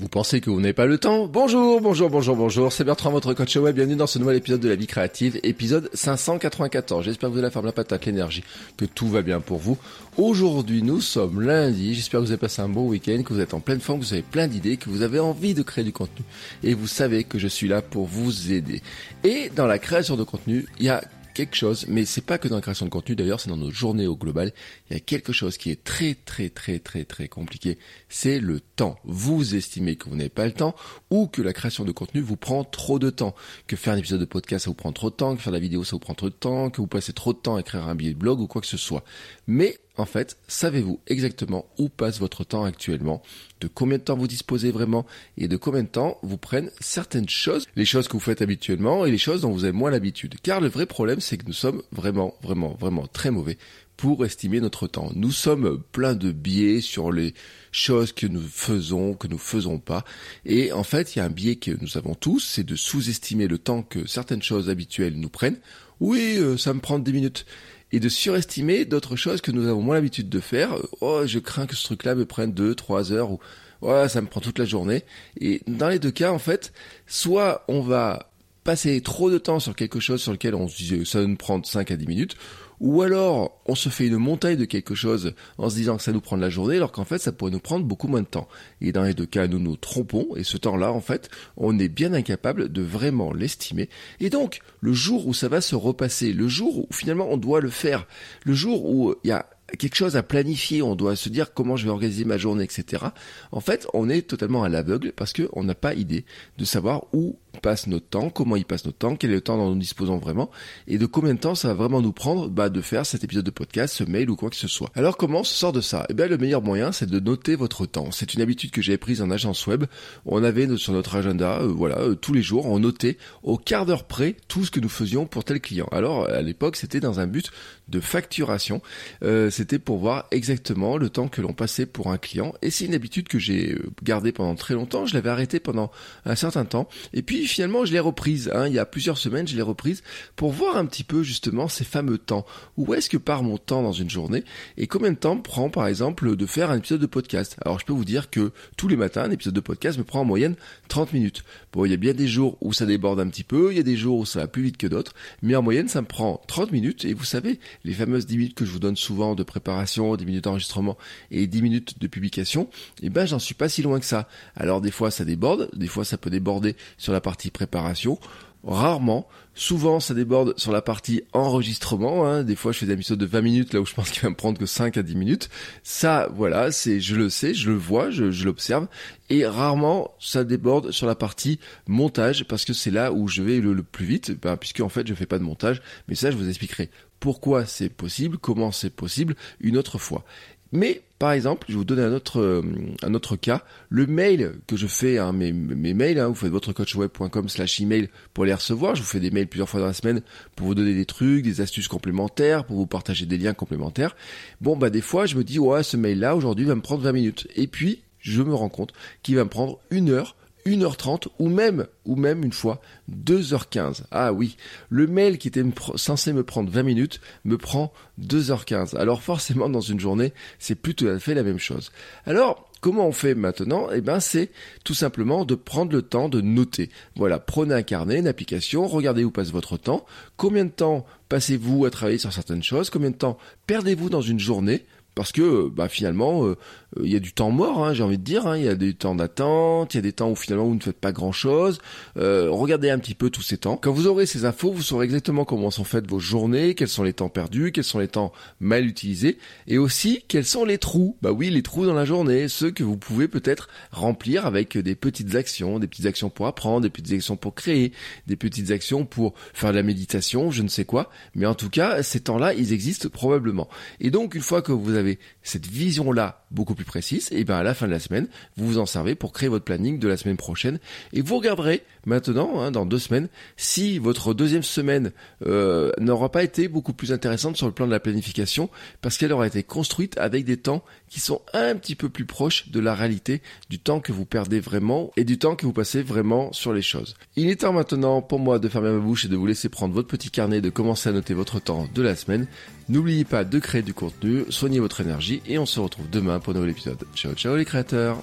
Vous pensez que vous n'avez pas le temps Bonjour, bonjour, bonjour, bonjour, c'est Bertrand, votre coach web, bienvenue dans ce nouvel épisode de la vie créative, épisode 594. J'espère que vous avez la forme, la patate, l'énergie, que tout va bien pour vous. Aujourd'hui, nous sommes lundi, j'espère que vous avez passé un bon week-end, que vous êtes en pleine forme, que vous avez plein d'idées, que vous avez envie de créer du contenu. Et vous savez que je suis là pour vous aider. Et dans la création de contenu, il y a quelque chose, mais c'est pas que dans la création de contenu d'ailleurs, c'est dans nos journées au global, il y a quelque chose qui est très très très très très compliqué, c'est le temps. Vous estimez que vous n'avez pas le temps ou que la création de contenu vous prend trop de temps, que faire un épisode de podcast ça vous prend trop de temps, que faire la vidéo ça vous prend trop de temps, que vous passez trop de temps à écrire un billet de blog ou quoi que ce soit. Mais en fait, savez-vous exactement où passe votre temps actuellement, de combien de temps vous disposez vraiment? Et de combien de temps vous prennent certaines choses, les choses que vous faites habituellement et les choses dont vous avez moins l'habitude. Car le vrai problème, c'est que nous sommes vraiment, vraiment, vraiment très mauvais pour estimer notre temps. Nous sommes plein de biais sur les choses que nous faisons, que nous faisons pas. Et en fait, il y a un biais que nous avons tous, c'est de sous-estimer le temps que certaines choses habituelles nous prennent. Oui, euh, ça me prend 10 minutes et de surestimer d'autres choses que nous avons moins l'habitude de faire. Oh, je crains que ce truc-là me prenne deux, trois heures ou ouais, ça me prend toute la journée. Et dans les deux cas, en fait, soit on va passer trop de temps sur quelque chose sur lequel on se dit ça va nous prendre 5 à 10 minutes, ou alors, on se fait une montagne de quelque chose en se disant que ça nous prend de la journée, alors qu'en fait, ça pourrait nous prendre beaucoup moins de temps. Et dans les deux cas, nous nous trompons, et ce temps-là, en fait, on est bien incapable de vraiment l'estimer. Et donc, le jour où ça va se repasser, le jour où finalement on doit le faire, le jour où il y a quelque chose à planifier, on doit se dire comment je vais organiser ma journée, etc. En fait, on est totalement à l'aveugle parce qu'on n'a pas idée de savoir où passe notre temps, comment il passe notre temps, quel est le temps dont nous disposons vraiment, et de combien de temps ça va vraiment nous prendre bah, de faire cet épisode de podcast, ce mail ou quoi que ce soit. Alors comment on se sort de ça? Eh bien le meilleur moyen c'est de noter votre temps. C'est une habitude que j'ai prise en agence web. On avait sur notre agenda, euh, voilà, euh, tous les jours, on notait au quart d'heure près tout ce que nous faisions pour tel client. Alors à l'époque c'était dans un but de facturation, euh, c'était pour voir exactement le temps que l'on passait pour un client, et c'est une habitude que j'ai gardée pendant très longtemps, je l'avais arrêtée pendant un certain temps, et puis finalement je l'ai reprise, hein, il y a plusieurs semaines je l'ai reprise pour voir un petit peu justement ces fameux temps. Où est-ce que part mon temps dans une journée et combien de temps prend par exemple de faire un épisode de podcast? Alors je peux vous dire que tous les matins un épisode de podcast me prend en moyenne 30 minutes. Bon il y a bien des jours où ça déborde un petit peu, il y a des jours où ça va plus vite que d'autres, mais en moyenne ça me prend 30 minutes et vous savez les fameuses 10 minutes que je vous donne souvent de préparation, 10 minutes d'enregistrement et 10 minutes de publication, et eh ben j'en suis pas si loin que ça. Alors des fois ça déborde, des fois ça peut déborder sur la partie préparation. Rarement, souvent ça déborde sur la partie enregistrement. Hein. Des fois, je fais des épisodes de 20 minutes là où je pense qu'il va me prendre que 5 à 10 minutes. Ça, voilà, c'est, je le sais, je le vois, je, l'observe. Et rarement, ça déborde sur la partie montage parce que c'est là où je vais le, plus vite, ben, puisque en fait, je fais pas de montage. Mais ça, je vous expliquerai pourquoi c'est possible, comment c'est possible une autre fois. Mais par exemple, je vais vous donner un autre, euh, un autre cas. Le mail que je fais, hein, mes, mes mails, hein, vous faites votrecoachweb.com slash email pour les recevoir. Je vous fais des mails plusieurs fois dans la semaine pour vous donner des trucs, des astuces complémentaires, pour vous partager des liens complémentaires. Bon, bah des fois, je me dis, ouais, ce mail-là, aujourd'hui, va me prendre 20 minutes. Et puis, je me rends compte qu'il va me prendre une heure 1h30 ou même, ou même une fois 2h15. Ah oui, le mail qui était censé me prendre 20 minutes me prend 2h15. Alors forcément dans une journée, c'est plus tout à fait la même chose. Alors, Comment on fait maintenant? Eh ben, c'est tout simplement de prendre le temps de noter. Voilà, prenez un carnet, une application, regardez où passe votre temps, combien de temps passez-vous à travailler sur certaines choses, combien de temps perdez-vous dans une journée parce que bah finalement euh, il y a du temps mort, hein, j'ai envie de dire. hein. Il y a des temps d'attente, il y a des temps où finalement vous ne faites pas grand-chose. Euh, regardez un petit peu tous ces temps. Quand vous aurez ces infos, vous saurez exactement comment sont faites vos journées, quels sont les temps perdus, quels sont les temps mal utilisés, et aussi quels sont les trous. Bah oui, les trous dans la journée, ceux que vous pouvez peut-être remplir avec des petites actions, des petites actions pour apprendre, des petites actions pour créer, des petites actions pour faire de la méditation, je ne sais quoi. Mais en tout cas, ces temps-là, ils existent probablement. Et donc, une fois que vous avez cette vision-là beaucoup plus précise, et bien à la fin de la semaine, vous vous en servez pour créer votre planning de la semaine prochaine. Et vous regarderez maintenant, hein, dans deux semaines, si votre deuxième semaine euh, n'aura pas été beaucoup plus intéressante sur le plan de la planification, parce qu'elle aura été construite avec des temps qui sont un petit peu plus proches de la réalité, du temps que vous perdez vraiment et du temps que vous passez vraiment sur les choses. Il est temps maintenant pour moi de fermer ma bouche et de vous laisser prendre votre petit carnet, de commencer à noter votre temps de la semaine. N'oubliez pas de créer du contenu, soignez votre énergie et on se retrouve demain pour un nouvel épisode. Ciao ciao les créateurs.